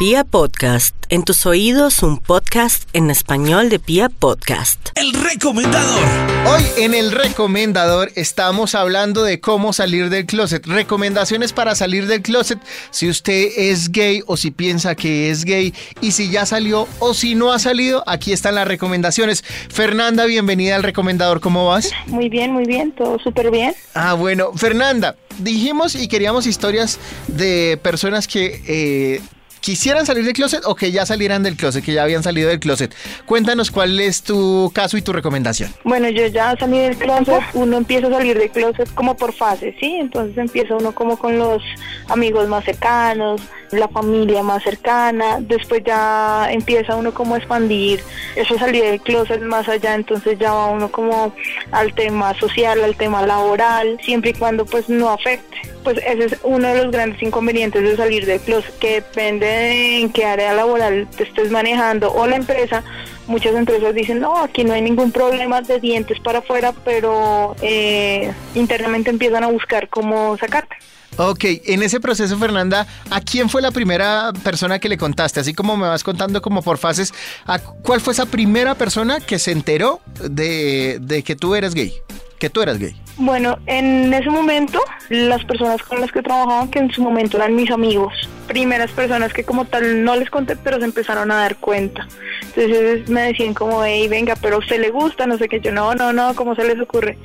Pia Podcast, en tus oídos un podcast en español de Pia Podcast. El recomendador. Hoy en el recomendador estamos hablando de cómo salir del closet. Recomendaciones para salir del closet si usted es gay o si piensa que es gay y si ya salió o si no ha salido, aquí están las recomendaciones. Fernanda, bienvenida al recomendador, ¿cómo vas? Muy bien, muy bien, todo súper bien. Ah, bueno, Fernanda, dijimos y queríamos historias de personas que... Eh, quisieran salir del closet o que ya salieran del closet, que ya habían salido del closet. Cuéntanos cuál es tu caso y tu recomendación. Bueno, yo ya salí del closet, uno empieza a salir del closet como por fases, ¿sí? Entonces empieza uno como con los amigos más cercanos, la familia más cercana, después ya empieza uno como a expandir eso salir del closet más allá, entonces ya va uno como al tema social, al tema laboral, siempre y cuando pues no afecte. Pues ese es uno de los grandes inconvenientes de salir del closet, que depende de en qué área laboral te estés manejando o la empresa, muchas empresas dicen, no, aquí no hay ningún problema de dientes para afuera, pero eh, internamente empiezan a buscar cómo sacarte. Ok, en ese proceso, Fernanda, ¿a quién fue la primera persona que le contaste? Así como me vas contando como por fases, ¿a ¿cuál fue esa primera persona que se enteró de, de que tú eres gay? Que tú eras gay. Bueno, en ese momento, las personas con las que trabajaban, que en su momento eran mis amigos, primeras personas que como tal no les conté, pero se empezaron a dar cuenta. Entonces me decían como, hey, venga, pero a usted le gusta, no sé qué, yo no, no, no, ¿cómo se les ocurre?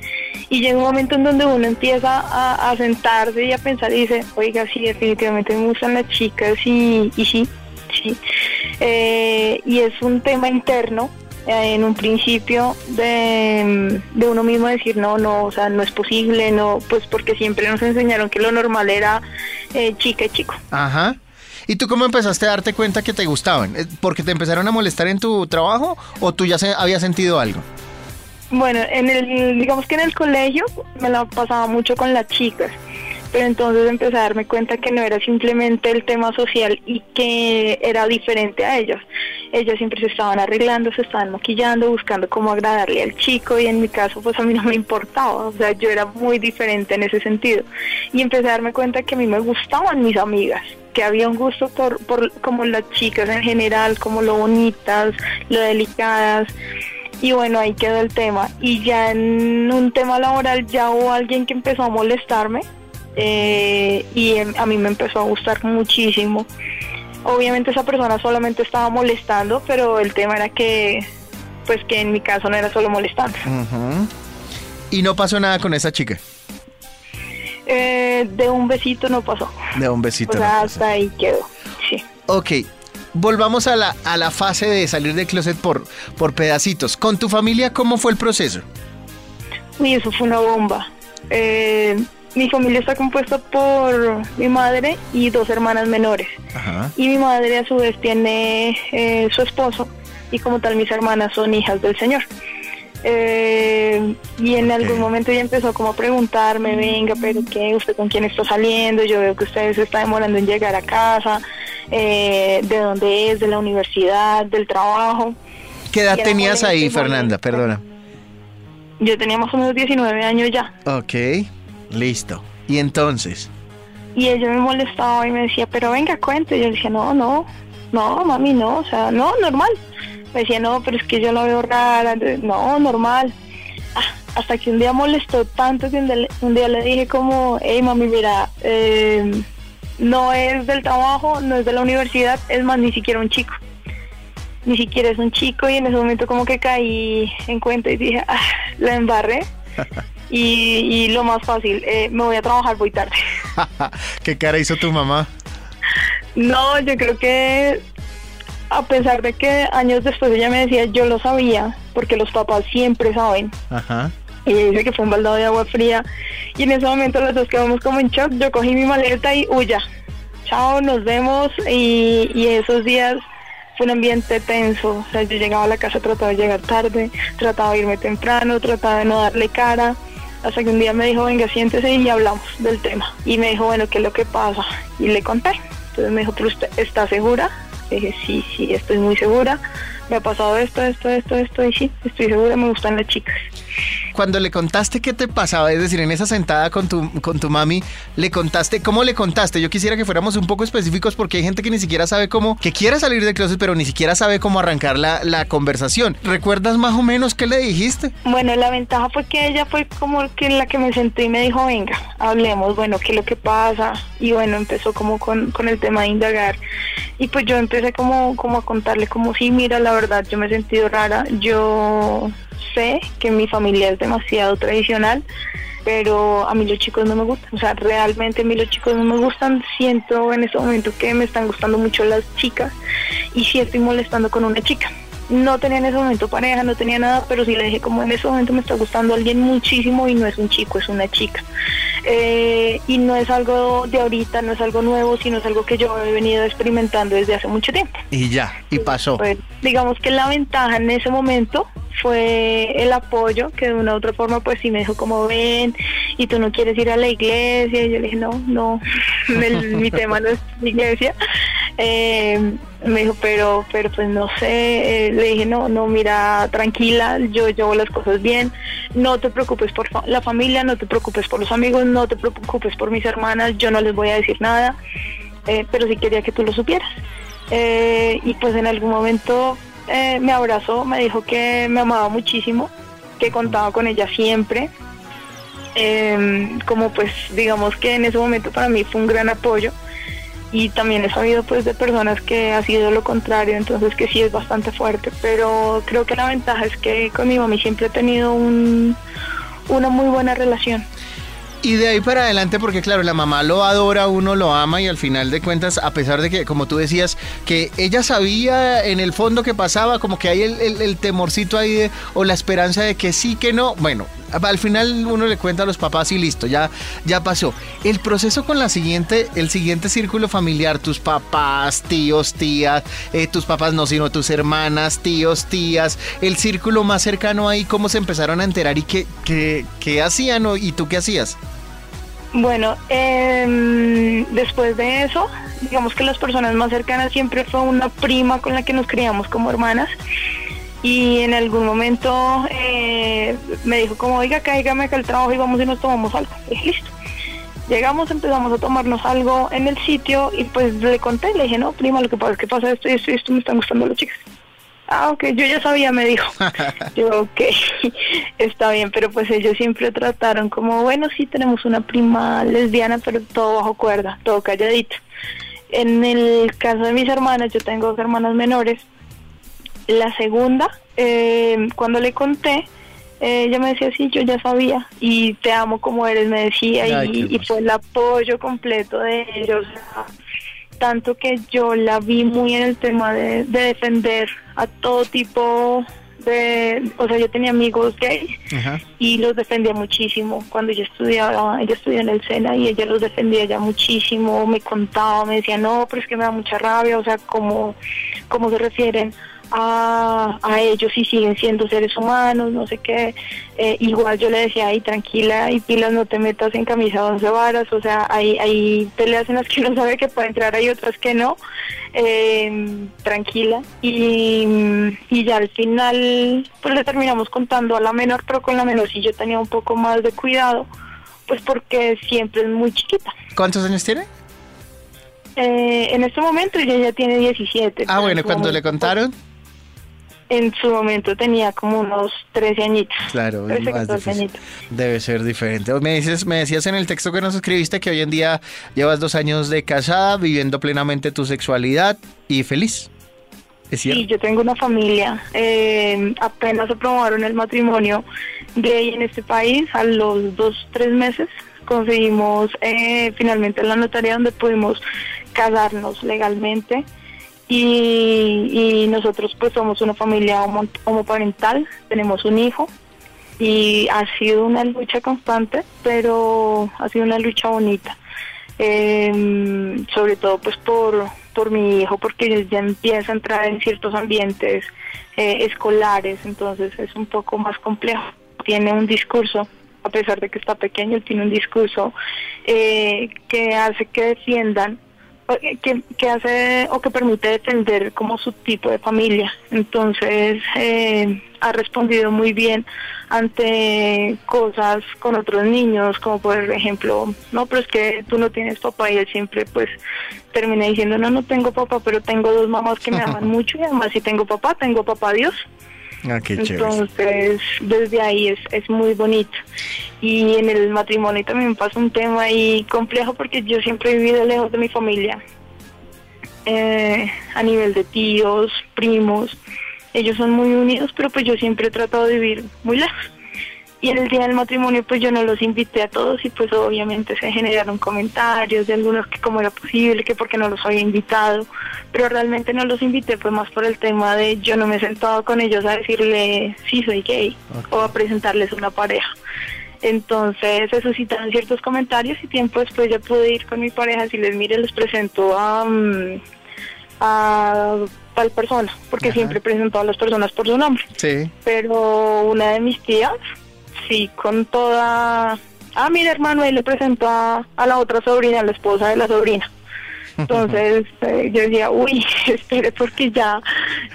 Y llega un momento en donde uno empieza a, sentarse y a pensar y dice, oiga, sí, definitivamente me gustan las chicas y, y sí, sí. Eh, y es un tema interno en un principio de, uno mismo decir no, no, o sea, no es posible, no, pues porque siempre nos enseñaron que lo normal era eh, chica y chico. Ajá. ¿Y tú cómo empezaste a darte cuenta que te gustaban? ¿Porque te empezaron a molestar en tu trabajo o tú ya se, habías sentido algo? Bueno, en el, digamos que en el colegio me la pasaba mucho con las chicas pero entonces empecé a darme cuenta que no era simplemente el tema social y que era diferente a ellos. Ellas siempre se estaban arreglando, se estaban maquillando, buscando cómo agradarle al chico y en mi caso pues a mí no me importaba, o sea, yo era muy diferente en ese sentido. Y empecé a darme cuenta que a mí me gustaban mis amigas que había un gusto por, por como las chicas en general, como lo bonitas, lo delicadas. Y bueno, ahí quedó el tema. Y ya en un tema laboral ya hubo alguien que empezó a molestarme eh, y em, a mí me empezó a gustar muchísimo. Obviamente esa persona solamente estaba molestando, pero el tema era que, pues que en mi caso no era solo molestando. ¿Y no pasó nada con esa chica? Eh, de un besito no pasó. De un besito. hasta ahí quedó, sí. Ok, volvamos a la, a la fase de salir del closet por, por pedacitos. ¿Con tu familia cómo fue el proceso? Uy, eso fue una bomba. Eh, mi familia está compuesta por mi madre y dos hermanas menores. Y mi madre a su vez tiene eh, su esposo y como tal mis hermanas son hijas del Señor. Eh, y en algún momento ella empezó como a preguntarme, venga, pero ¿qué? ¿Usted con quién está saliendo? Yo veo que usted se está demorando en llegar a casa, eh, de dónde es, de la universidad, del trabajo. ¿Qué edad tenías ahí, Fernanda? Perdona. Yo tenía más o menos 19 años ya. Ok. Listo. ¿Y entonces? Y ella me molestaba y me decía, pero venga, cuente. Y yo decía, no, no, no, mami, no, o sea, no, normal. Me decía, no, pero es que yo la veo rara. No, normal. Ah, hasta que un día molestó tanto que un día, le dije como, hey, mami, mira, eh, no es del trabajo, no es de la universidad, es más, ni siquiera un chico. Ni siquiera es un chico y en ese momento como que caí en cuenta y dije, ah, la embarré. Y, lo más fácil, eh, me voy a trabajar, voy tarde. ¿Qué cara hizo tu mamá? No, yo creo que a pesar de que años después ella me decía, yo lo sabía, porque los papás siempre saben. Ajá. Y ella dice que fue un baldado de agua fría. Y en ese momento los dos quedamos como en shock. Yo cogí mi maleta y huya. Chao, nos vemos. Y, y esos días fue un ambiente tenso. O sea, yo llegaba a la casa, trataba de llegar tarde, trataba de irme temprano, trataba de no darle cara. Hasta que un día me dijo, venga, siéntese y hablamos del tema. Y me dijo, bueno, ¿qué es lo que pasa? Y le conté. Entonces me dijo, ¿pero usted está segura? Le dije, sí, sí, estoy muy segura. Me ha pasado esto, esto, esto, esto, y sí, estoy segura, me gustan las chicas. Cuando le contaste qué te pasaba, es decir, en esa sentada con tu, con tu mami, le contaste, ¿cómo le contaste? Yo quisiera que fuéramos un poco específicos porque hay gente que ni siquiera sabe cómo, que quiere salir del closet, pero ni siquiera sabe cómo arrancar la, la conversación. ¿Recuerdas más o menos qué le dijiste? Bueno, la ventaja fue que ella fue como que la que me sentó y me dijo, venga, hablemos, bueno, qué es lo que pasa. Y bueno, empezó como con, con el tema de indagar. Y pues yo empecé como, como a contarle como, sí, mira, la verdad, yo me he sentido rara. Yo sé que mi familia es demasiado tradicional, pero a mí los chicos no me gustan. O sea, realmente a mí los chicos no me gustan. Siento en este momento que me están gustando mucho las chicas y sí estoy molestando con una chica. No tenía en ese momento pareja, no tenía nada, pero sí le dije como en ese momento me está gustando alguien muchísimo y no es un chico, es una chica. Eh, y no es algo de ahorita, no es algo nuevo, sino es algo que yo he venido experimentando desde hace mucho tiempo. Y ya, y pasó. Pues, digamos que la ventaja en ese momento fue el apoyo, que de una u otra forma pues sí me dijo como ven y tú no quieres ir a la iglesia y yo le dije no, no, el- mi tema no es la iglesia. Eh, me dijo pero, pero pues no sé, Eh, le dije no, no, mira, tranquila, yo llevo las cosas bien, no te preocupes por fa- la familia, no te preocupes por los amigos, no te preocupes por mis hermanas, yo no les voy a decir nada, eh, pero sí quería que tú lo supieras. Eh, y pues en algún momento me abrazó, me dijo que me amaba muchísimo, que contaba con ella siempre. Eh, como pues digamos que en ese momento para mí fue un gran apoyo y también he sabido pues de personas que ha sido lo contrario, entonces que sí es bastante fuerte, pero creo que la ventaja es que con mi mami siempre he tenido un, una muy buena relación. Y de ahí para adelante, porque claro, la mamá lo adora, uno lo ama y al final de cuentas, a pesar de que, como tú decías, que ella sabía en el fondo que pasaba, como que hay el, el- el temorcito ahí de- o la esperanza de que sí, que no, bueno, al final uno le cuenta a los papás y listo, ya, ya pasó. El proceso con la siguiente, el siguiente círculo familiar, tus papás, tíos, tías, eh, tus papás no, sino tus hermanas, tíos, tías, el círculo más cercano ahí, cómo se empezaron a enterar y qué, qué, qué hacían y tú qué hacías. Bueno, em, después de eso, digamos que las personas más cercanas siempre fue una prima con la que nos criamos como hermanas. Y en algún momento eh, me dijo como, oiga, cáigame acá al trabajo y vamos y nos tomamos algo. Y listo. Llegamos, empezamos a tomarnos algo en el sitio y pues le conté, le dije, no, prima, lo que pasa es que pasa esto y esto y esto, me están gustando las chicas. Ah, ok, yo ya sabía, me dijo. Yo, ok, está bien, pero pues ellos siempre trataron como, bueno, sí, tenemos una prima lesbiana, pero todo bajo cuerda, todo calladito. En el caso de mis hermanas, yo tengo dos hermanas menores. La segunda, eh, cuando le conté, eh, ella me decía, sí, yo ya sabía, y te amo como eres, me decía, Ay, y, y fue el apoyo completo de ellos tanto que yo la vi muy en el tema de, de defender a todo tipo de, o sea, yo tenía amigos gays Ajá. y los defendía muchísimo. Cuando yo estudiaba, ella estudió en el SENA y ella los defendía ya muchísimo, me contaba, me decía, no, pero es que me da mucha rabia, o sea, cómo, cómo se refieren a, a ellos y siguen siendo seres humanos, no sé qué. Eh, igual yo le decía, ay, tranquila y pilas, no te metas en camisa de once varas, o sea, hay, hay peleas en las que uno sabe que puede entrar, hay otras que no. Eh, tranquila y, y ya al final pues le terminamos contando a la menor pero con la menor sí yo tenía un poco más de cuidado pues porque siempre es muy chiquita ¿Cuántos años tiene? Eh, en este momento ella ya tiene 17 Ah, bueno, en su cuando le momento- contaron. En su momento tenía como unos 13 añitos Claro, es 13, más 14 difícil. añitos Debe ser diferente. Me dices, me decías en el texto que nos escribiste que hoy en día llevas dos años de casada, viviendo plenamente tu sexualidad y feliz. ¿Es cierto? Sí, yo tengo una familia. Eh, apenas aprobaron el matrimonio gay en este país. A los dos, tres meses conseguimos eh, finalmente la notaría donde pudimos casarnos legalmente. Y, y nosotros pues somos una familia homo- homoparental, tenemos un hijo y ha sido una lucha constante, pero ha sido una lucha bonita. Eh, sobre todo pues por, por mi hijo, porque ya empieza a entrar en ciertos ambientes eh, escolares, entonces es un poco más complejo. Tiene un discurso, a pesar de que está pequeño, tiene un discurso eh, que hace que defiendan que, que, hace o que permite defender como su tipo de familia. Entonces eh, ha respondido muy bien ante cosas con otros niños, como por ejemplo, no, pero es que tú no tienes papá y él siempre pues termina diciendo, no, no tengo papá, pero tengo dos mamás que me aman mucho y además si tengo papá, tengo papá Dios. Ah, Entonces, desde ahí es, es muy bonito. Y en el matrimonio también pasa un tema ahí complejo porque yo siempre he vivido lejos de mi familia. Eh, a nivel de tíos, primos. Ellos son muy unidos, pero pues yo siempre he tratado de vivir muy lejos. Y en el día del matrimonio pues yo no los invité a todos y pues obviamente se generaron comentarios de algunos que cómo era posible, que porque no los había invitado, pero realmente no los invité fue más por el tema de yo no me he sentado con ellos a decirle sí soy gay o a presentarles una pareja. Entonces se suscitaron ciertos comentarios y tiempo después ya pude ir con mi pareja, si les mire les presento a, mm, a tal persona, porque siempre presento a las personas por su nombre. Sí. Pero una de mis tías sí, con toda... Ah, mira hermano, ahí le presentó a, la otra sobrina, a la esposa de la sobrina. Entonces eh, yo decía, uy, espere, porque ya,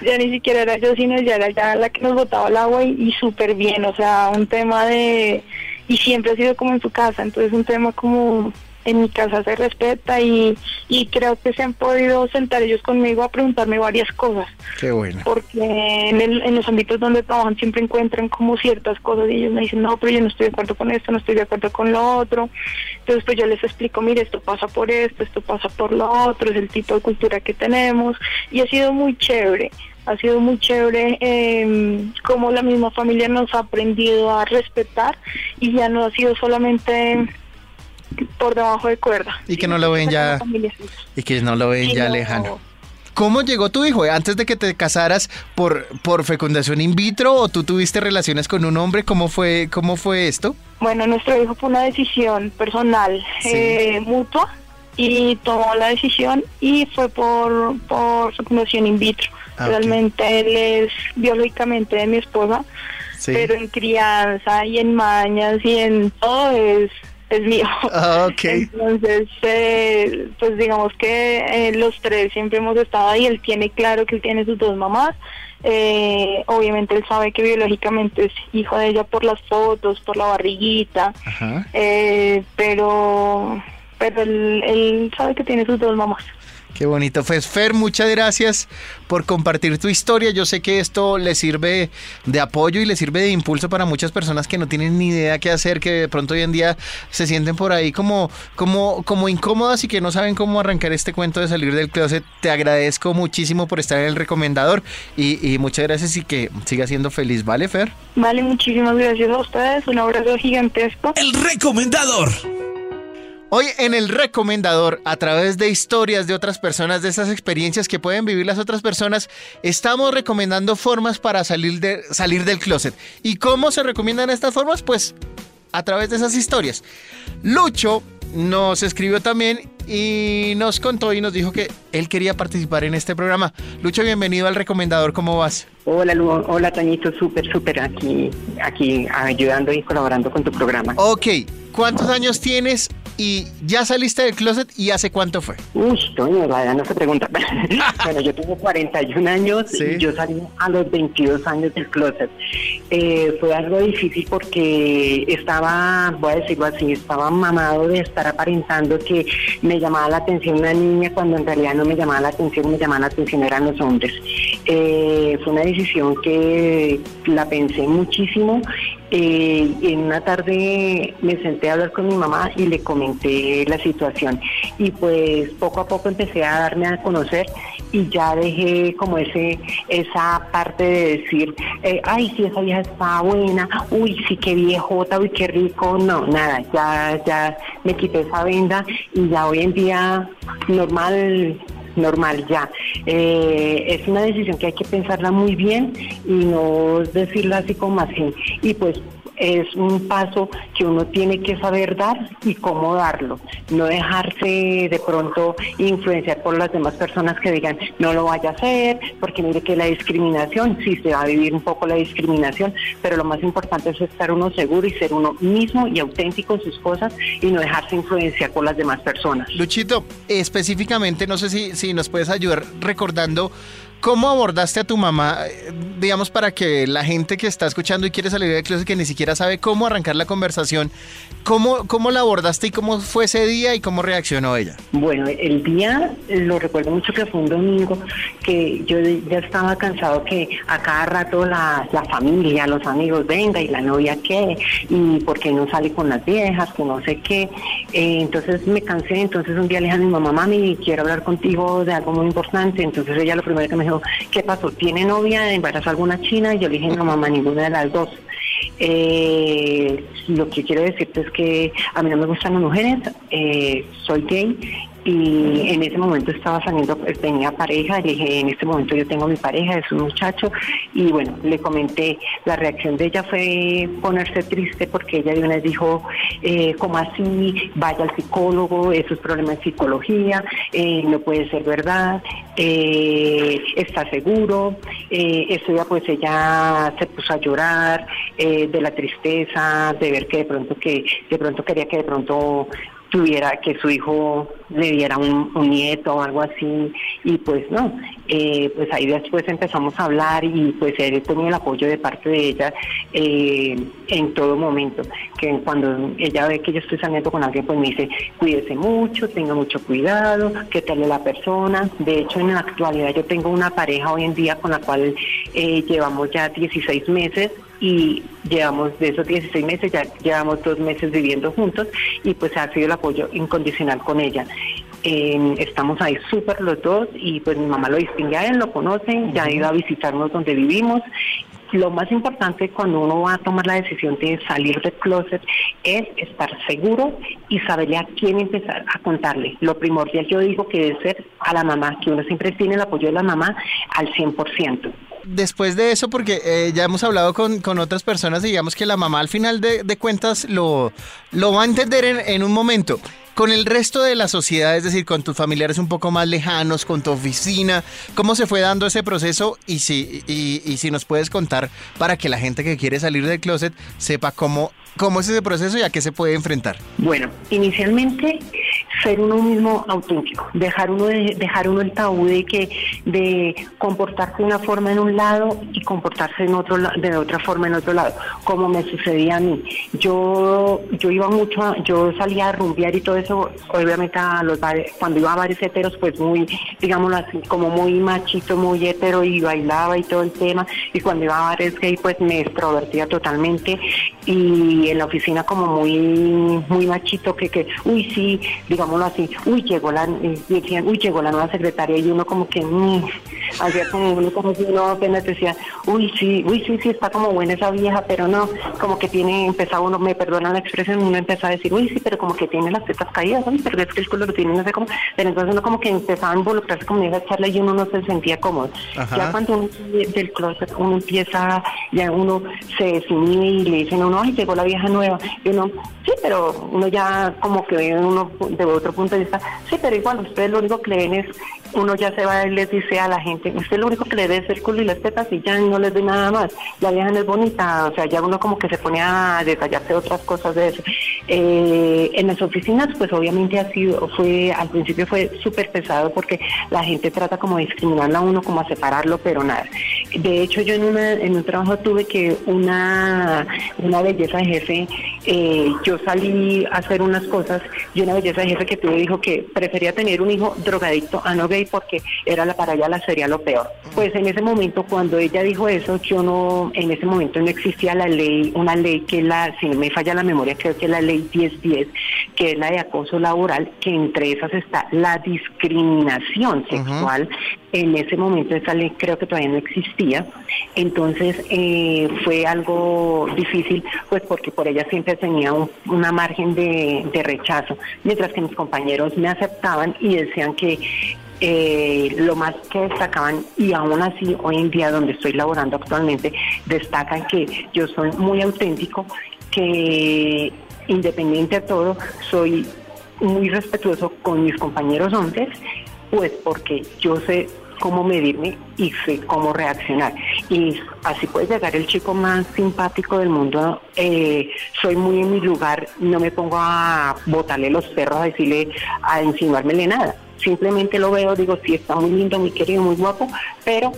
ya ni siquiera era yo, sino ya era ya la que nos botaba el agua y, y súper bien, o sea, un tema de, y siempre ha sido como en su casa, entonces un tema como en mi casa se respeta y, y creo que se han podido sentar ellos conmigo a preguntarme varias cosas. Qué bueno. Porque en, el, en los ámbitos donde trabajan siempre encuentran como ciertas cosas y ellos me dicen, no, pero yo no estoy de acuerdo con esto, no estoy de acuerdo con lo otro. Entonces pues yo les explico, mire, esto pasa por esto, esto pasa por lo otro, es el tipo de cultura que tenemos y ha sido muy chévere ha sido muy chévere eh, como la misma familia nos ha aprendido a respetar y ya no ha sido solamente por debajo de cuerda. Y que no lo ven ya. Y que no lo ven ya lejano. ¿Cómo llegó tu hijo? ¿Antes de que te casaras por, por fecundación in vitro o tú tuviste relaciones con un hombre? ¿Cómo fue, cómo fue esto? Bueno, nuestro hijo fue una decisión personal, eh, mutua, y tomó la decisión y fue por, por fecundación in vitro. Ah, Realmente él es biológicamente de mi esposa, pero en crianza y en mañas y en todo es es mío. Ah, Entonces, eh, pues digamos que eh, los tres siempre hemos estado ahí. Él tiene claro que él tiene sus dos mamás. Eh, obviamente él sabe que biológicamente es hijo de ella por las fotos, por la barriguita, pero pero él, él sabe que tiene sus dos mamás. Qué bonito. Pues Fer, muchas gracias por compartir tu historia. Yo sé que esto le sirve de apoyo y le sirve de impulso para muchas personas que no tienen ni idea qué hacer, que de pronto hoy en día se sienten por ahí como, como, como incómodas y que no saben cómo arrancar este cuento de salir del closet. Te agradezco muchísimo por estar en el recomendador y, y muchas gracias y que siga siendo feliz. ¿Vale, Fer? Vale, muchísimas gracias a ustedes. Un abrazo gigantesco. El recomendador. Hoy en el recomendador, a través de historias de otras personas, de esas experiencias que pueden vivir las otras personas, estamos recomendando formas para salir, de, salir del closet. ¿Y cómo se recomiendan estas formas? Pues a través de esas historias. Lucho nos escribió también y nos contó y nos dijo que él quería participar en este programa. Lucho, bienvenido al recomendador, ¿cómo vas? Hola, Lu hola, Tañito, súper, súper aquí, aquí ayudando y colaborando con tu programa. Ok, ¿cuántos años tienes y ya saliste del closet y hace cuánto fue? Uy, Toño, la no se pregunta. bueno, yo tengo 41 años y yo salí a los 22 años del closet. Eh, fue algo difícil porque estaba, voy a decirlo así, estaba mamado de estar aparentando que me llamaba la atención una niña cuando en realidad no me llamaba la atención, me llamaba la atención eran los hombres. Eh, fue una decisión que la pensé muchísimo eh, en una tarde me senté a hablar con mi mamá y le comenté la situación. Y pues poco a poco empecé a darme a conocer y ya dejé como ese esa parte de decir, eh, ay, si esa vieja está buena, uy, sí, qué viejota, uy, qué rico, no, nada, ya, ya me quité esa venda y ya hoy en día normal normal ya. Eh, es una decisión que hay que pensarla muy bien y no decirla así como así. Y pues es un paso que uno tiene que saber dar y cómo darlo, no dejarse de pronto influenciar por las demás personas que digan no lo vaya a hacer, porque mire que la discriminación, sí se va a vivir un poco la discriminación, pero lo más importante es estar uno seguro y ser uno mismo y auténtico en sus cosas y no dejarse influenciar por las demás personas. Luchito, específicamente, no sé si, si nos puedes ayudar recordando ¿Cómo abordaste a tu mamá, digamos, para que la gente que está escuchando y quiere salir del closet que ni siquiera sabe cómo arrancar la conversación, ¿cómo, cómo la abordaste y cómo fue ese día y cómo reaccionó ella? Bueno, el día lo recuerdo mucho que fue un domingo, que yo ya estaba cansado que a cada rato la, familia, los amigos, venga, y la novia qué, y por qué no sale con las viejas, que no sé qué. Eh, entonces me cansé, entonces un día le dije a mi mamá, mami, quiero hablar contigo de algo muy importante. Entonces ella lo primero que me dijo, ¿qué pasó? ¿Tiene novia? ¿Embarazó alguna china? Y yo le dije, no, mamá, ninguna de las dos. Eh, lo que quiero decirte es que a mí no me gustan las mujeres, eh, soy gay y en ese momento estaba saliendo, pues, tenía pareja, le dije, en este momento yo tengo mi pareja, es un muchacho, y bueno, le comenté, la reacción de ella fue ponerse triste porque ella de una vez dijo, eh, como así, vaya al psicólogo, eso es problema de psicología, eh, no puede ser verdad, eh, está seguro, eh, eso ya pues ella se puso a llorar de la tristeza, de ver que de pronto que de pronto quería que de pronto tuviera que su hijo le diera un, nieto o algo así y pues no eh, pues ahí después empezamos a hablar y pues él tenía el apoyo de parte de ella eh, en todo momento que cuando ella ve que yo estoy saliendo con alguien pues me dice cuídese mucho tenga mucho cuidado que tal es la persona de hecho en la actualidad yo tengo una pareja hoy en día con la cual eh, llevamos ya 16 meses y llevamos de esos 16 meses, ya llevamos dos meses viviendo juntos y pues ha sido el apoyo incondicional con ella. estamos ahí súper los dos y pues mi mamá lo distingue a él, lo conoce, ya ha ido a visitarnos donde vivimos. Lo más importante cuando uno va a tomar la decisión de salir del closet es estar seguro y saberle a quién empezar a contarle. Lo primordial yo digo que debe ser a la mamá, que uno siempre tiene el apoyo de la mamá al 100% después de eso, porque eh, ya hemos hablado con, con, otras personas, digamos que la mamá al final de, de cuentas lo, lo va a entender en, en, un momento. Con el resto de la sociedad, es decir, con tus familiares un poco más lejanos, con tu oficina, ¿cómo se fue dando ese proceso? Y si, y, y si nos puedes contar para que la gente que quiere salir del closet sepa cómo, cómo es ese proceso y a qué se puede enfrentar. Bueno, inicialmente ser uno mismo auténtico, dejar uno de, dejar uno el tabú de que de comportarse de una forma en un lado y comportarse en otro de otra forma en otro lado, como me sucedía a mí. Yo yo iba mucho, yo salía a rumbear y todo eso, obviamente a los cuando iba a bares heteros, pues muy, digámoslo así, como muy machito, muy hetero y bailaba y todo el tema, y cuando iba a bares gay, pues me extrovertía totalmente y en la oficina como muy muy machito que que uy sí digámoslo así uy llegó la decían uy llegó la nueva secretaria y uno como que mmm, hacía como uno como si uno apenas decía uy sí uy sí sí está como buena esa vieja pero no como que tiene empezaba uno me perdona la expresión uno empezaba a decir uy sí pero como que tiene las tetas caídas pero es que el culo lo tiene no sé cómo pero entonces uno como que empezaba a involucrarse con esa charla y uno no se sentía cómodo. Ya cuando uno del closet uno empieza ya uno se desinhibe y le dicen no, ay, llegó la vieja nueva. Y uno, sí, pero uno ya como que uno de otro punto de vista, sí, pero igual ustedes lo único que le ven es, uno ya se va y les dice a la gente, usted lo único que le ve es el culo y las tetas y ya no les ve nada más. La vieja no es bonita, o sea, ya uno como que se pone a detallarse otras cosas de eso. Eh, en las oficinas, pues obviamente ha sido, fue, al principio fue súper pesado porque la gente trata como de discriminarla a uno, como a separarlo, pero nada. De hecho, yo en, una, en un trabajo tuve que una una belleza de jefe, eh, yo salí a hacer unas cosas y una belleza de jefe que tuve dijo que prefería tener un hijo drogadicto a no gay porque era la para ella la sería lo peor. Pues en ese momento cuando ella dijo eso, yo no, en ese momento no existía la ley, una ley que la, si no me falla la memoria, creo que la ley 1010, que es la de acoso laboral, que entre esas está la discriminación sexual. En ese momento esa ley creo que todavía no existía, entonces eh, fue algo difícil, pues porque por ella siempre tenía una margen de, de rechazo, mientras que mis compañeros me aceptaban y decían que eh, lo más que destacaban, y aún así hoy en día donde estoy laborando actualmente, destacan que yo soy muy auténtico que independiente de todo, soy muy respetuoso con mis compañeros hombres, pues porque yo sé cómo medirme y sé cómo reaccionar. Y así puede llegar el chico más simpático del mundo. Eh, soy muy en mi lugar, no me pongo a botarle los perros, a decirle, a insinuármele nada. Simplemente lo veo, digo, sí, está muy lindo, muy querido, muy guapo, pero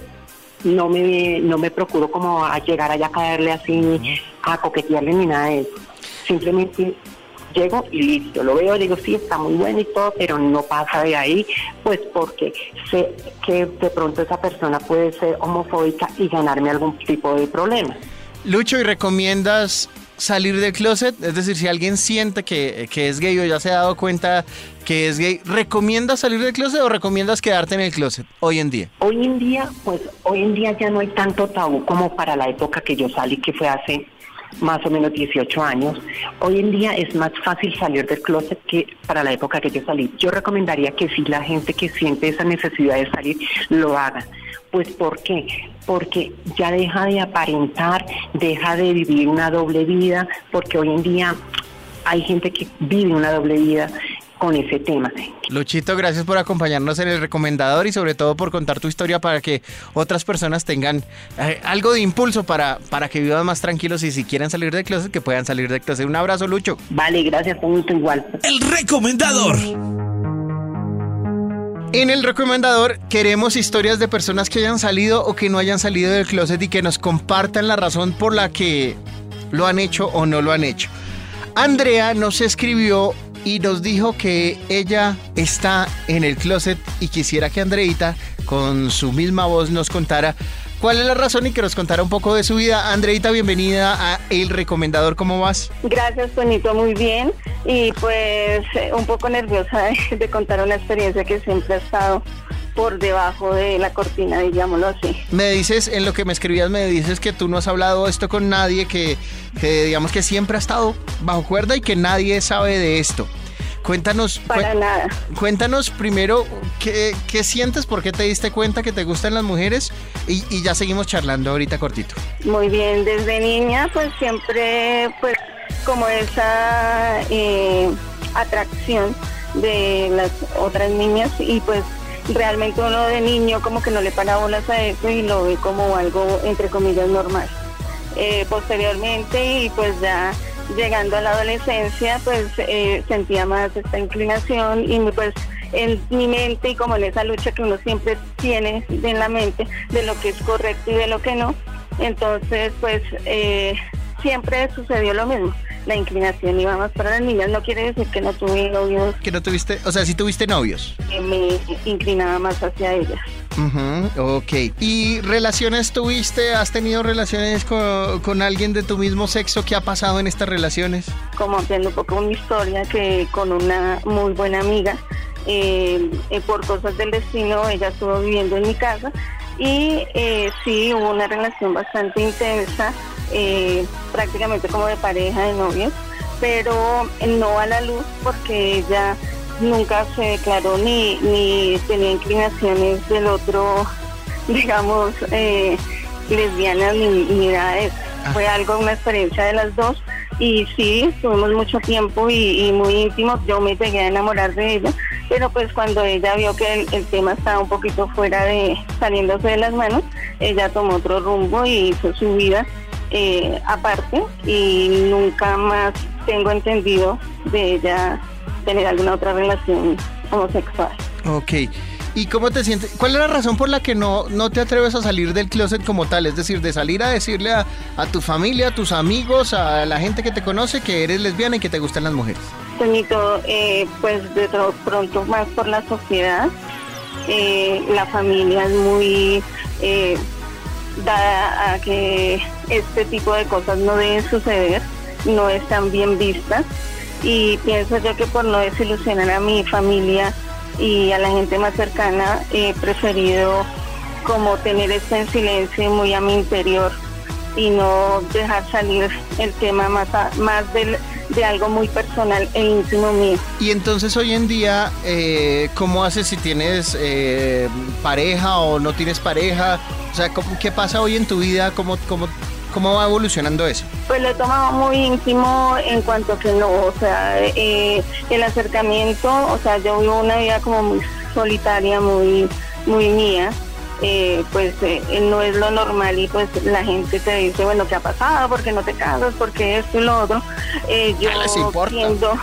no me, no me procuro como a llegar allá a caerle así, a coquetearle ni nada de eso. Simplemente llego y listo, lo veo, digo, sí, está muy bueno y todo, pero no pasa de ahí, pues porque sé que de pronto esa persona puede ser homofóbica y ganarme algún tipo de problema. Lucho, ¿y recomiendas salir del closet? Es decir, si alguien siente que, que, es gay o ya se ha dado cuenta que es gay, ¿recomiendas salir del closet o recomiendas quedarte en el closet hoy en día? Hoy en día, pues hoy en día ya no hay tanto tabú como para la época que yo salí, que fue hace más o menos 18 años. Hoy en día es más fácil salir del closet que para la época que yo salí. Yo recomendaría que si la gente que siente esa necesidad de salir lo haga. Pues ¿por qué? Porque ya deja de aparentar, deja de vivir una doble vida, porque hoy en día hay gente que vive una doble vida con ese tema. Luchito, gracias por acompañarnos en el recomendador y sobre todo por contar tu historia para que otras personas tengan eh, algo de impulso para, para que vivan más tranquilos y si quieren salir de closet, que puedan salir de closet. Un abrazo, Lucho. Vale, gracias, mucho igual. El recomendador. En el recomendador queremos historias de personas que hayan salido o que no hayan salido del closet y que nos compartan la razón por la que lo han hecho o no lo han hecho. Andrea nos escribió y nos dijo que ella está en el closet y quisiera que Andreita con su misma voz nos contara cuál es la razón y que nos contara un poco de su vida. Andreita, bienvenida a El Recomendador, ¿cómo vas? Gracias, Tonito, muy bien. Y pues eh, un poco nerviosa de, contar una experiencia que siempre ha estado por debajo de la cortina, digámoslo así. Me dices, en lo que me escribías, me dices que tú no has hablado esto con nadie, que, que digamos que siempre ha estado bajo cuerda y que nadie sabe de esto. Cuéntanos. Para nada. Cuéntanos primero qué, qué, sientes, por qué te diste cuenta que te gustan las mujeres y, y, ya seguimos charlando ahorita cortito. Muy bien, desde niña pues siempre pues como esa eh, atracción de las otras niñas y pues realmente uno de niño como que no le para bolas a eso y lo ve como algo entre comillas normal. Eh, posteriormente y pues ya llegando a la adolescencia pues eh, sentía más esta inclinación y pues en mi mente y como en esa lucha que uno siempre tiene en la mente de lo que es correcto y de lo que no, entonces pues eh, siempre sucedió lo mismo la inclinación iba más para las niñas. No quiere decir que no tuve novios. Que no tuviste, o sea, sí tuviste novios. Que me inclinaba más hacia ellas. ok. ¿Y relaciones tuviste? ¿Has tenido relaciones con, alguien de tu mismo sexo? ¿Qué ha pasado en estas relaciones? Como entiendo un poco mi historia, que con una muy buena amiga, eh, eh, por cosas del destino, ella estuvo viviendo en mi casa y eh, sí hubo una relación bastante intensa eh, prácticamente como de pareja, de novios, pero no a la luz porque ella nunca se declaró ni, ni tenía inclinaciones del otro, digamos, eh, lesbiana ni, ni nada de eso. Ah. Fue algo, una experiencia de las dos y sí, estuvimos mucho tiempo y, muy íntimos, yo me pegué a enamorar de ella, pero pues cuando ella vio que el, el, tema estaba un poquito fuera de, saliéndose de las manos, ella tomó otro rumbo y hizo su vida eh, aparte y nunca más tengo entendido de ella tener alguna otra relación homosexual. Ok. ¿Y cómo te sientes? ¿Cuál es la razón por la que no, no te atreves a salir del closet como tal? Es decir, de salir a decirle a, tu familia, a tus amigos, a la gente que te conoce que eres lesbiana y que te gustan las mujeres. Toñito, eh, pues de pronto más por la sociedad. Eh, la familia es muy eh, dada a que este tipo de cosas no deben suceder, no están bien vistas. Y pienso yo que por no desilusionar a mi familia y a la gente más cercana he preferido como tener esto en silencio muy a mi interior y no dejar salir el tema más, más del, de algo muy personal e íntimo mío. Y entonces hoy en día, eh, ¿cómo haces si tienes eh, pareja o no tienes pareja? O sea, ¿qué pasa hoy en tu vida? ¿Cómo, cómo, ¿Cómo va evolucionando eso? Pues lo he tomado muy íntimo en cuanto que no, o sea, eh, el acercamiento, o sea, yo vivo una vida como muy solitaria, muy, muy mía. Eh, pues eh, no es lo normal y pues la gente te dice, bueno, ¿qué ha pasado? ¿Por qué no te casas? ¿Por qué esto y lo otro? Eh, yo tiendo,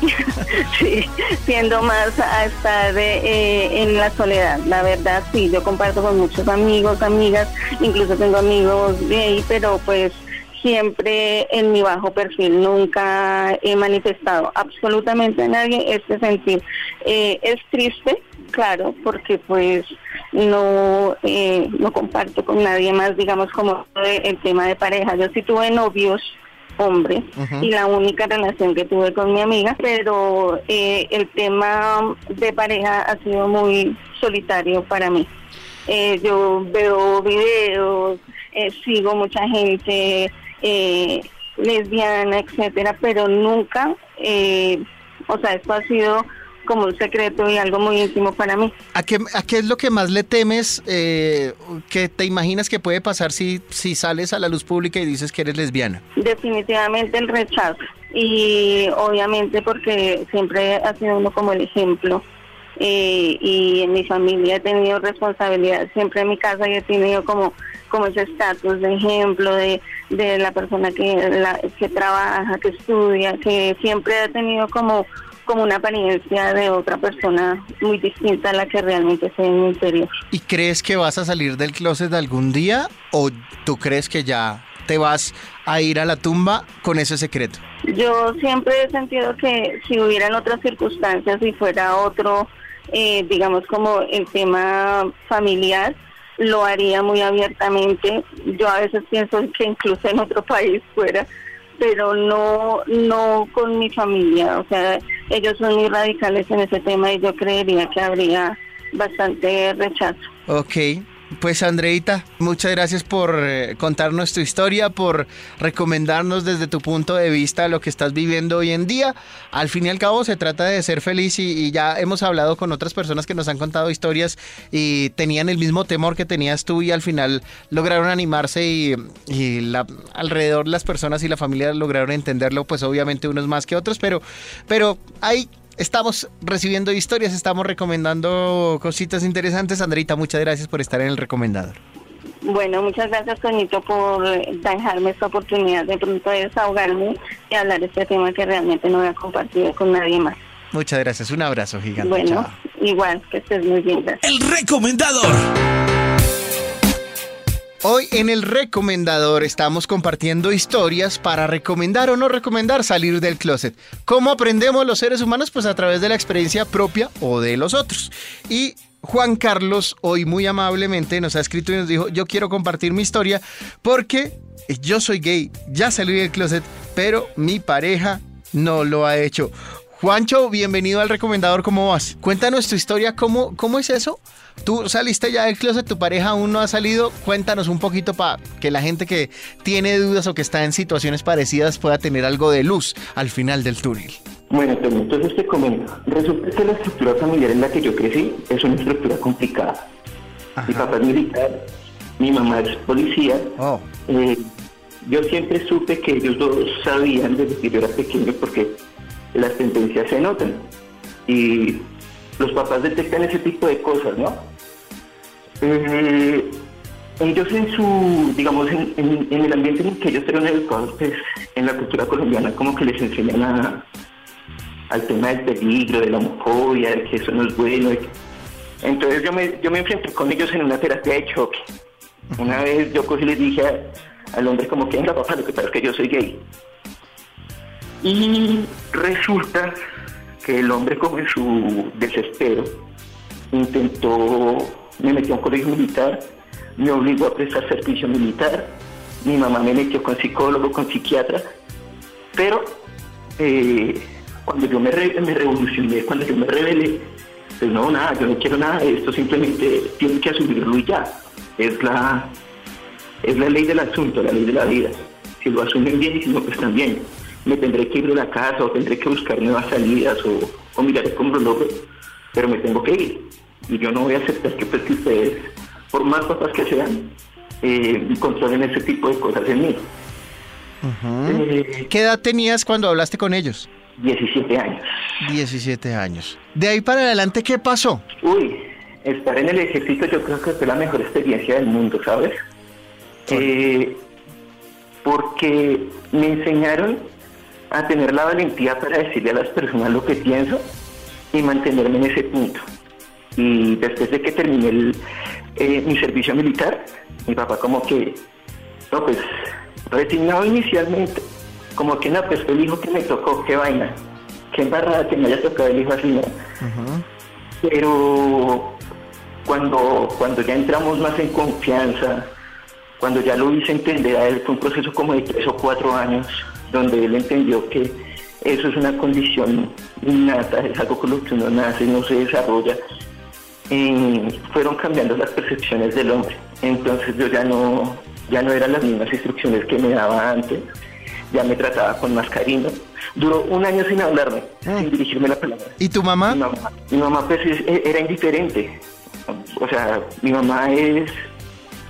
sí, tiendo más a estar en la soledad, la verdad, sí, yo comparto con muchos amigos, amigas, incluso tengo amigos gay, pero pues siempre en mi bajo perfil, nunca he manifestado absolutamente a nadie este sentir. es triste, claro, porque pues no eh, no comparto con nadie más, digamos, como el tema de pareja. Yo sí tuve novios hombres y la única relación que tuve con mi amiga, pero eh, el tema de pareja ha sido muy solitario para mí. Eh, yo veo videos, sigo mucha gente lesbiana, etcétera, pero nunca, o sea, esto ha sido como un secreto y algo muy íntimo para mí. ¿A qué, a qué es lo que más le temes eh, que te imaginas que puede pasar si, si sales a la luz pública y dices que eres lesbiana? Definitivamente el rechazo y obviamente porque siempre ha sido uno como el ejemplo. Eh, y en mi familia he tenido responsabilidad siempre en mi casa y he tenido como como ese estatus de ejemplo de, de la persona que la, que trabaja que estudia que siempre ha tenido como como una apariencia de otra persona muy distinta a la que realmente soy en mi interior. ¿Y crees que vas a salir del closet algún día o tú crees que ya te vas a ir a la tumba con ese secreto? Yo siempre he sentido que si hubieran otras circunstancias y fuera otro, eh, digamos como el tema familiar, lo haría muy abiertamente. Yo a veces pienso que incluso en otro país fuera pero no no con mi familia, o sea, ellos son muy radicales en ese tema y yo creería que habría bastante rechazo. Ok, pues Andreita, muchas gracias por eh, contarnos tu historia, por recomendarnos desde tu punto de vista lo que estás viviendo hoy en día. Al fin y al cabo se trata de ser feliz y, ya hemos hablado con otras personas que nos han contado historias y tenían el mismo temor que tenías tú y al final lograron animarse y, alrededor las personas y la familia lograron entenderlo, pues obviamente unos más que otros, pero, pero hay estamos recibiendo historias, estamos recomendando cositas interesantes. Andreita, muchas gracias por estar en el recomendador. Bueno, muchas gracias, Toñito, por dejarme esta oportunidad de pronto de desahogarme y hablar de este tema que realmente no había compartido con nadie más. Muchas gracias, un abrazo gigante. Bueno, igual, que estés muy bien. El recomendador. Hoy en el recomendador estamos compartiendo historias para recomendar o no recomendar salir del closet. ¿Cómo aprendemos los seres humanos? Pues a través de la experiencia propia o de los otros. Y Juan Carlos hoy muy amablemente nos ha escrito y nos dijo, yo quiero compartir mi historia porque yo soy gay, ya salí del closet, pero mi pareja no lo ha hecho. Juancho, bienvenido al recomendador, ¿cómo vas? Cuéntanos tu historia, ¿cómo, cómo es eso? Tú saliste ya del closet, tu pareja aún no ha salido. Cuéntanos un poquito para que la gente que tiene dudas o que está en situaciones parecidas pueda tener algo de luz al final del túnel. Bueno, entonces te comento. Resulta que la estructura familiar en la que yo crecí es una estructura complicada. Mi papá es militar, mi mamá es policía. Oh. Eh, yo siempre supe que ellos dos sabían desde que yo era pequeño porque las tendencias se notan. Y los papás detectan ese tipo de cosas, ¿no? Eh, ellos en su, digamos, en, el ambiente en el que ellos fueron educados, pues, en la cultura colombiana, como que les enseñan a, al tema del peligro, de la homofobia, de que eso no es bueno. Entonces yo me, yo me enfrenté con ellos en una terapia de choque. Una vez yo cogí y les dije al hombre como que venga papá, lo que pasa es que yo soy gay. Y resulta que el hombre como en su desespero intentó, me metió a un colegio militar, me obligó a prestar servicio militar, mi mamá me metió con psicólogo, con psiquiatra, pero eh, cuando yo me, me revolucioné, cuando yo me rebelé, pues no, nada, yo no quiero nada de esto, simplemente tienen que asumirlo y ya. Es la, es la ley del asunto, la ley de la vida. Si lo asumen bien y si no, pues también me tendré que ir de la casa o tendré que buscar nuevas salidas o, o miraré cómo lo logro, pero me tengo que ir. Y yo no voy a aceptar que, pues, ustedes, por más papás que sean, eh, controlen ese tipo de cosas en mí. Eh, ¿Qué edad tenías cuando hablaste con ellos? 17 años. 17 años. De ahí para adelante, ¿qué pasó? Uy, estar en el ejército yo creo que fue la mejor experiencia del mundo, ¿sabes? Eh, porque me enseñaron a tener la valentía para decirle a las personas lo que pienso y mantenerme en ese punto. Y después de que terminé eh, mi servicio militar, mi papá como que, no, pues, resignado inicialmente, como que no, pues el hijo que me tocó, qué vaina, qué embarrada que me haya tocado el hijo así, ¿no? Pero cuando, cuando ya entramos más en confianza, cuando ya lo hice entender a él, fue un proceso como de tres o cuatro años, donde él entendió que eso es una condición innata, es algo con lo que uno nace, no se desarrolla. Fueron cambiando las percepciones del hombre. Entonces yo ya no, ya no eran las mismas instrucciones que me daba antes, ya me trataba con más cariño. Duró un año sin hablarme, ah. sin dirigirme la palabra. ¿Y tu mamá? Mi mamá, pues e, era indiferente. O sea, mi mamá es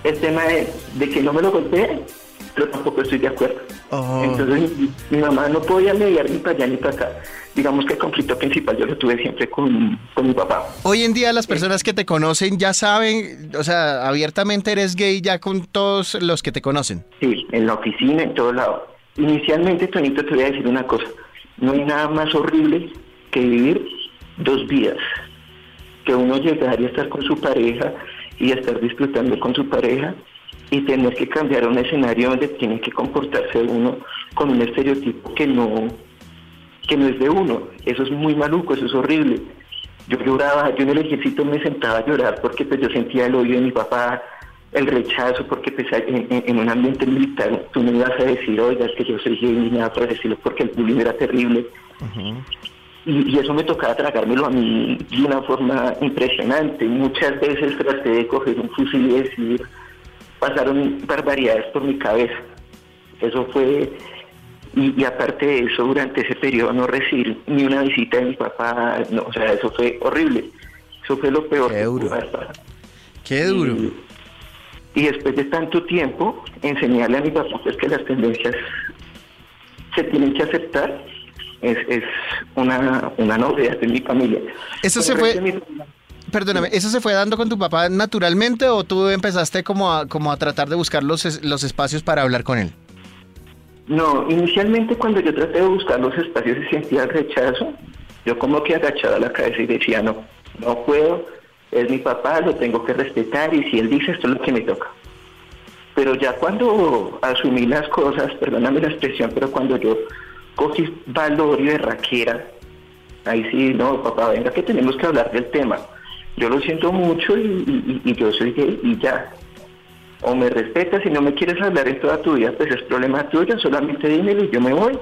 el tema de, que no me lo golpee, pero tampoco estoy de acuerdo. Oh. Entonces mi, mamá no podía mediar ni para allá ni para acá. Digamos que el conflicto principal yo lo tuve siempre con, con mi papá. Hoy en día las personas que te conocen ya saben, o sea, abiertamente eres gay ya con todos los que te conocen. Sí, en la oficina, en todo lado. Inicialmente, Tonito, te voy a decir una cosa. No hay nada más horrible que vivir dos vidas. Que uno llegar y estar con su pareja y estar disfrutando con su pareja y tener que cambiar un escenario donde tiene que comportarse uno con un estereotipo que no que no es de uno. Eso es muy maluco, eso es horrible. Yo lloraba, yo en el ejército me sentaba a llorar porque pues yo sentía el odio de mi papá, el rechazo, porque pues, en, un ambiente militar tú me ibas a decir, oiga, es que yo soy gay, nada para decirlo porque el bullying era terrible. Y, eso me tocaba tragármelo a mí de una forma impresionante. Muchas veces traté de coger un fusil y decir, pasaron barbaridades por mi cabeza. Eso fue, y, aparte de eso, durante ese periodo no recibí ni una visita de mi papá, no, o sea, eso fue horrible. Eso fue lo peor. Qué duro. Qué duro. Y, después de tanto tiempo, enseñarle a mi papá pues, que las tendencias se tienen que aceptar es, es una, una novedad en mi familia. Eso se fue... Perdóname, ¿eso se fue dando con tu papá naturalmente o tú empezaste como a, como a tratar de buscar los, los espacios para hablar con él? No, inicialmente cuando yo traté de buscar los espacios y sentía el rechazo, yo como que agachaba la cabeza y decía, no, no puedo, es mi papá, lo tengo que respetar y si él dice esto es lo que me toca. Pero ya cuando asumí las cosas, perdóname la expresión, pero cuando yo cogí valor y raquera, ahí sí, no, papá, venga que tenemos que hablar del tema. Yo lo siento mucho y, yo soy gay y ya. O me respetas, si no me quieres hablar en toda tu vida, pues es problema tuyo, solamente dímelo y yo me voy.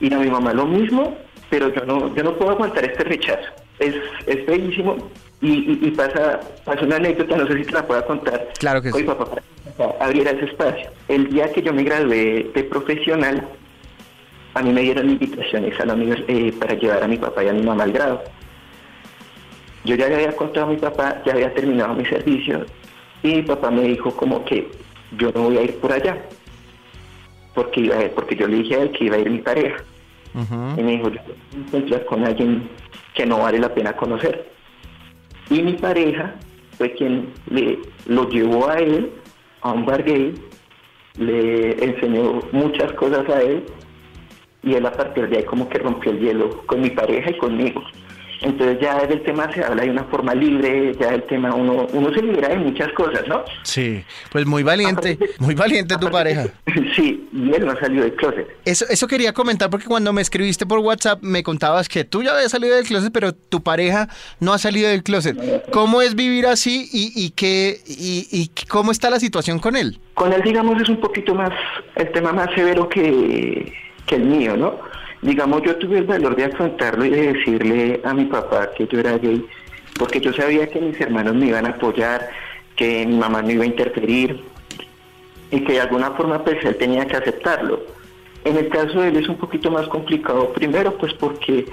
Y a mi mamá lo mismo, pero yo no, yo no puedo aguantar este rechazo. Es, es feísimo y, pasa, pasa una anécdota, no sé si te la pueda contar. Claro que Hoy, sí. papá, abriera ese espacio. El día que yo me gradué de profesional, a mí me dieron invitaciones a la eh, para llevar a mi papá y a mi mamá al grado. Yo ya le había contado a mi papá, ya había terminado mi servicio y mi papá me dijo como que yo no voy a ir por allá porque iba porque yo le dije a él que iba a ir mi pareja. Y me dijo, yo voy a encontrar con alguien que no vale la pena conocer. Y mi pareja fue quien le lo llevó a él a un bar gay, le enseñó muchas cosas a él y él a partir de ahí como que rompió el hielo con mi pareja y conmigo. Entonces ya del tema se habla de una forma libre, ya del tema uno, uno se libera de muchas cosas, ¿no? Sí, pues muy valiente, muy valiente tu pareja. Sí, y él no ha salido del closet. Eso, eso quería comentar porque cuando me escribiste por WhatsApp me contabas que tú ya habías salido del closet, pero tu pareja no ha salido del closet. ¿Cómo es vivir así y, y, qué, y, y cómo está la situación con él? Con él, digamos, es un poquito más, el tema más severo que que el mío, ¿no? Digamos, yo tuve el valor de afrontarlo y de decirle a mi papá que yo era gay, porque yo sabía que mis hermanos me iban a apoyar, que mi mamá no iba a interferir y que de alguna forma pues él tenía que aceptarlo. En el caso de él es un poquito más complicado, primero pues porque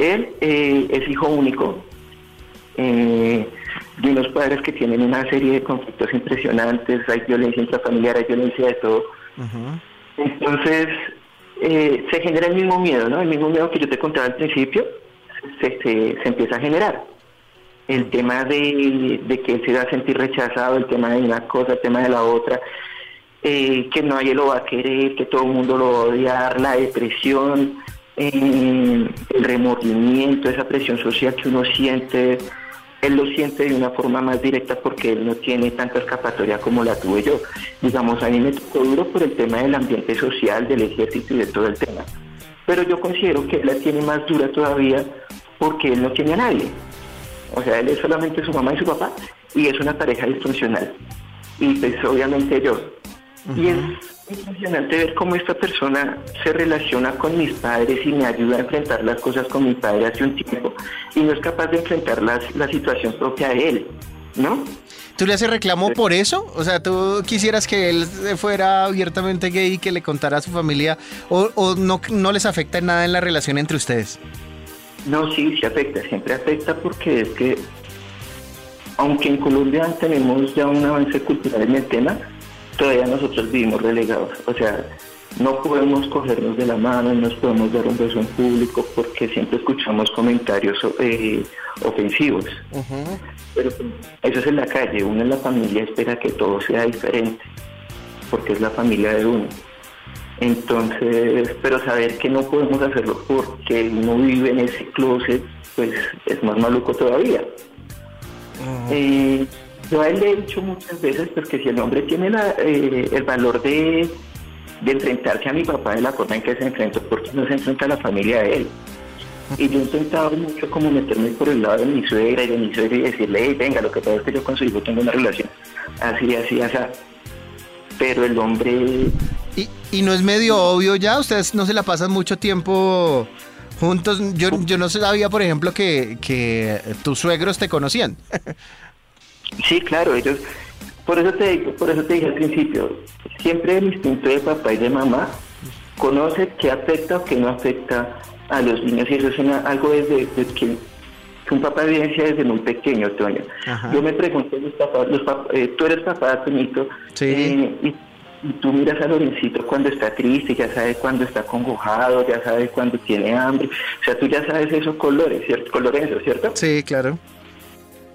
él eh, es hijo único, eh, de unos padres que tienen una serie de conflictos impresionantes, hay violencia intrafamiliar, hay violencia de todo. Entonces, eh, se genera el mismo miedo, ¿no? El mismo miedo que yo te contaba al principio, se, se, empieza a generar. El tema de, de, que él se va a sentir rechazado, el tema de una cosa, el tema de la otra, eh, que nadie lo va a querer, que todo el mundo lo va a odiar, la depresión, eh, el remordimiento, esa presión social que uno siente, él lo siente de una forma más directa porque él no tiene tanta escapatoria como la tuve yo. Digamos, a mí me tocó duro por el tema del ambiente social, del ejército y de todo el tema. Pero yo considero que él la tiene más dura todavía porque él no tiene a nadie. O sea, él es solamente su mamá y su papá y es una pareja disfuncional. Y pues obviamente yo. Y es impresionante ver cómo esta persona se relaciona con mis padres y me ayuda a enfrentar las cosas con mi padre hace un tiempo y no es capaz de enfrentar la, la situación propia de él, ¿no? ¿Tú le haces reclamo por eso? O sea, ¿tú quisieras que él fuera abiertamente gay y que le contara a su familia o, o no, no les afecta nada en la relación entre ustedes? No, sí, sí afecta, siempre afecta porque es que, aunque en Colombia tenemos ya un avance cultural en el tema, todavía nosotros vivimos relegados. O sea, no podemos cogernos de la mano, no nos podemos dar un beso en público porque siempre escuchamos comentarios eh, ofensivos. Pero eso es en la calle, uno en la familia espera que todo sea diferente, porque es la familia de uno. Entonces, pero saber que no podemos hacerlo porque uno vive en ese closet, pues es más maluco todavía. Yo a él le he dicho muchas veces porque si el hombre tiene eh, el valor de, enfrentarse a mi papá de la forma en que se enfrentó, porque no se enfrenta a la familia de él. Y yo he intentado mucho como meterme por el lado de mi suegra y de mi suegra y decirle, venga, lo que pasa es que yo con su hijo tengo una relación así, así, así. Pero el hombre... ¿Y, y no es medio obvio ya? ¿Ustedes no se la pasan mucho tiempo juntos? Yo, yo no sabía, por ejemplo, que, que tus suegros te conocían. Sí, claro, ellos, por eso te por eso te dije al principio, siempre el instinto de papá y de mamá conoce qué afecta o qué no afecta a los niños y eso es algo desde, que un papá evidencia desde muy pequeño, Toño. Yo me pregunto, los papás, los eh, tú eres papá, Toñito, eh, y, tú miras a Lorencito cuando está triste, ya sabes cuando está congojado, ya sabes cuando tiene hambre, o sea, tú ya sabes esos colores, ¿cierto? Colores, ¿cierto? Sí, claro.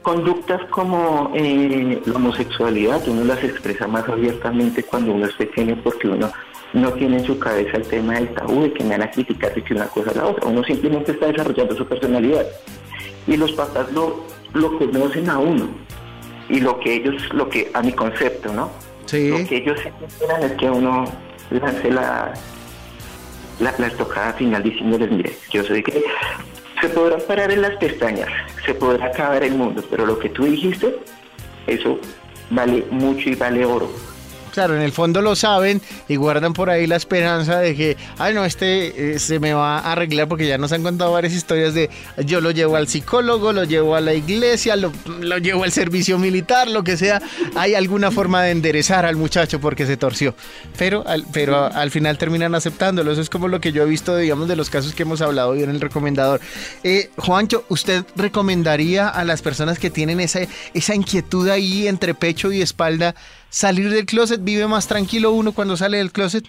Conductas como eh, la homosexualidad, uno las expresa más abiertamente cuando uno es pequeño porque uno no tiene en su cabeza el tema del tabú de que me van a criticar de que una cosa a la otra. Uno simplemente está desarrollando su personalidad. Y los papás lo, lo conocen a uno. Y lo que ellos, lo que a mi concepto, ¿no? Sí. Lo que ellos esperan es que uno lance la, la, la estocada final diciéndoles, mire, yo soy que se podrán parar en las pestañas, se podrá acabar el mundo, pero lo que tú dijiste, eso vale mucho y vale oro. Claro, en el fondo lo saben y guardan por ahí la esperanza de que, ay no, este eh, se me va a arreglar porque ya nos han contado varias historias de yo lo llevo al psicólogo, lo llevo a la iglesia, lo, llevo al servicio militar, lo que sea. Hay alguna forma de enderezar al muchacho porque se torció. Pero, al, pero al final terminan aceptándolo. Eso es como lo que yo he visto, digamos, de los casos que hemos hablado hoy en el recomendador. Eh, Juancho, ¿usted recomendaría a las personas que tienen esa, esa inquietud ahí entre pecho y espalda? Salir del closet? ¿Vive más tranquilo uno cuando sale del closet?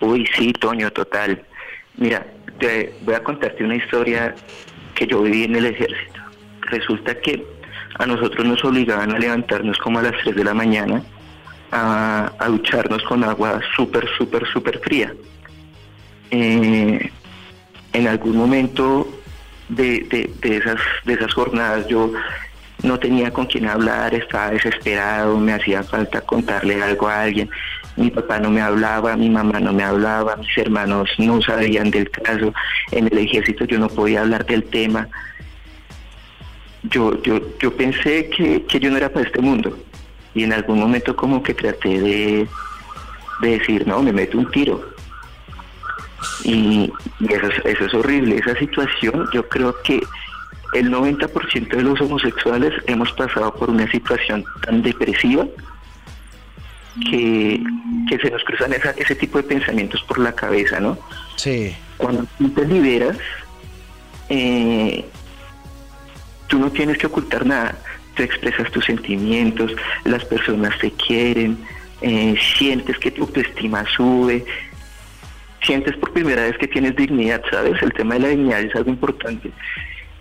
Uy, sí, Toño, total. Mira, te voy a contarte una historia que yo viví en el ejército. Resulta que a nosotros nos obligaban a levantarnos como a las 3 de la mañana a, ducharnos con agua súper, súper, súper fría. Eh, en algún momento de, de, esas, de esas jornadas yo no tenía con quién hablar, estaba desesperado, me hacía falta contarle algo a alguien. Mi papá no me hablaba, mi mamá no me hablaba, mis hermanos no sabían del caso. En el ejército yo no podía hablar del tema. Yo, yo, yo pensé que, yo no era para este mundo. Y en algún momento como que traté de, decir, no, me meto un tiro. Y, eso, eso es horrible. Esa situación yo creo que el 90% de los homosexuales hemos pasado por una situación tan depresiva que, se nos cruzan ese tipo de pensamientos por la cabeza, ¿no? Sí. Cuando tú te liberas, eh, tú no tienes que ocultar nada. tú expresas tus sentimientos, las personas te quieren, eh, sientes que tu autoestima sube, sientes por primera vez que tienes dignidad, ¿sabes? El tema de la dignidad es algo importante.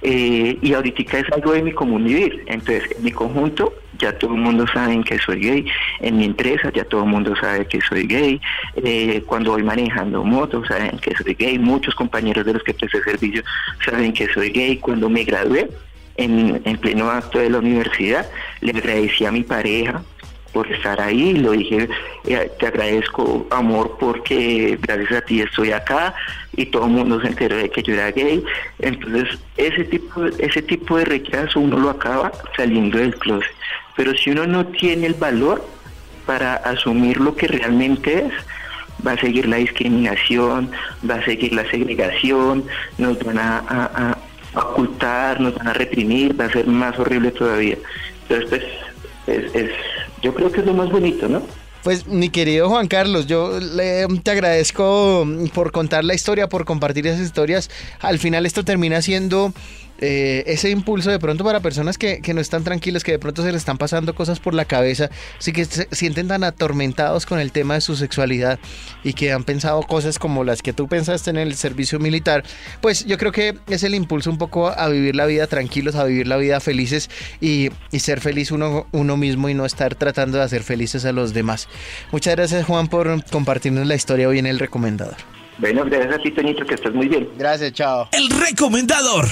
Eh, y ahorita es algo de mi común vivir. Entonces, en mi conjunto ya todo el mundo sabe que soy gay, en mi empresa ya todo el mundo sabe que soy gay, eh, cuando voy manejando motos saben que soy gay, muchos compañeros de los que presté servicio saben que soy gay, cuando me gradué en, en pleno acto de la universidad le agradecí a mi pareja por estar ahí, lo dije, eh, te agradezco amor porque gracias a ti estoy acá y todo el mundo se enteró de que yo era gay, entonces ese tipo, ese tipo de rechazo uno lo acaba saliendo del closet, pero si uno no tiene el valor para asumir lo que realmente es, va a seguir la discriminación, va a seguir la segregación, nos van a, ocultar, nos van a reprimir, va a ser más horrible todavía. Entonces, pues, es yo creo que es lo más bonito, ¿no? Pues mi querido Juan Carlos, yo le, te agradezco por contar la historia, por compartir esas historias. Al final esto termina siendo eh, ese impulso de pronto para personas que, no están tranquilas, que de pronto se les están pasando cosas por la cabeza, así que se sienten tan atormentados con el tema de su sexualidad y que han pensado cosas como las que tú pensaste en el servicio militar, pues yo creo que es el impulso un poco a vivir la vida tranquilos, a vivir la vida felices y, ser feliz uno, uno mismo y no estar tratando de hacer felices a los demás. Muchas gracias Juan por compartirnos la historia hoy en el recomendador. Bueno, gracias a ti, Toñito, que estás muy bien. Gracias, chao. El recomendador.